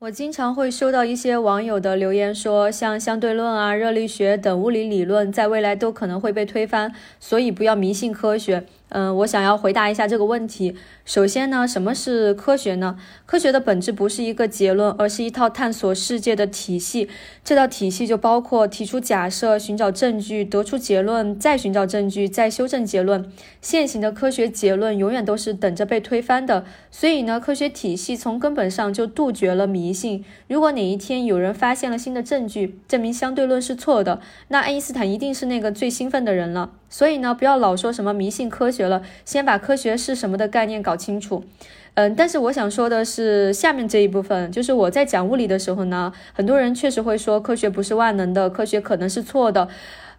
我经常会收到一些网友的留言，说像相对论啊、热力学等物理理论，在未来都可能会被推翻，所以不要迷信科学。嗯，我想要回答一下这个问题。首先呢，什么是科学呢？科学的本质不是一个结论，而是一套探索世界的体系。这套体系就包括提出假设、寻找证据、得出结论、再寻找证据、再修正结论。现行的科学结论永远都是等着被推翻的。所以呢，科学体系从根本上就杜绝了迷迷信。如果哪一天有人发现了新的证据，证明相对论是错的，那爱因斯坦一定是那个最兴奋的人了。所以呢，不要老说什么迷信科学了，先把科学是什么的概念搞清楚。嗯，但是我想说的是，下面这一部分，就是我在讲物理的时候呢，很多人确实会说科学不是万能的，科学可能是错的。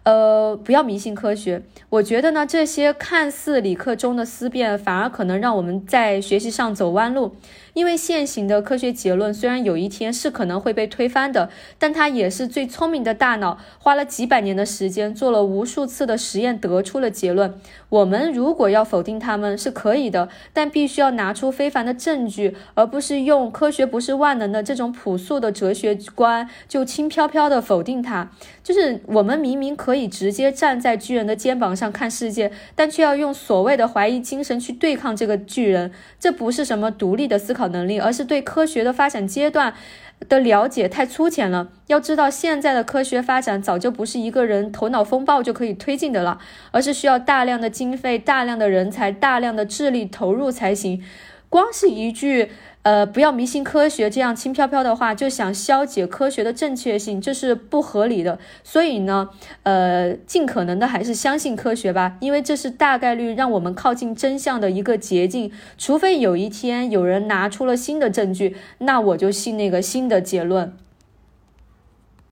呃，不要迷信科学。我觉得呢，这些看似理科中的思辨，反而可能让我们在学习上走弯路。因为现行的科学结论虽然有一天是可能会被推翻的，但它也是最聪明的大脑花了几百年的时间做了无数次的实验得出了结论。我们如果要否定它们是可以的，但必须要拿出非凡的证据，而不是用科学不是万能的这种朴素的哲学观就轻飘飘的否定它。就是我们明明可。可以直接站在巨人的肩膀上看世界，但却要用所谓的怀疑精神去对抗这个巨人，这不是什么独立的思考能力，而是对科学的发展阶段的了解太粗浅了。要知道，现在的科学发展早就不是一个人头脑风暴就可以推进的了，而是需要大量的经费、大量的人才、大量的智力投入才行。光是一句。呃，不要迷信科学，这样轻飘飘的话就想消解科学的正确性，这是不合理的。所以呢，呃，尽可能的还是相信科学吧，因为这是大概率让我们靠近真相的一个捷径。除非有一天有人拿出了新的证据，那我就信那个新的结论。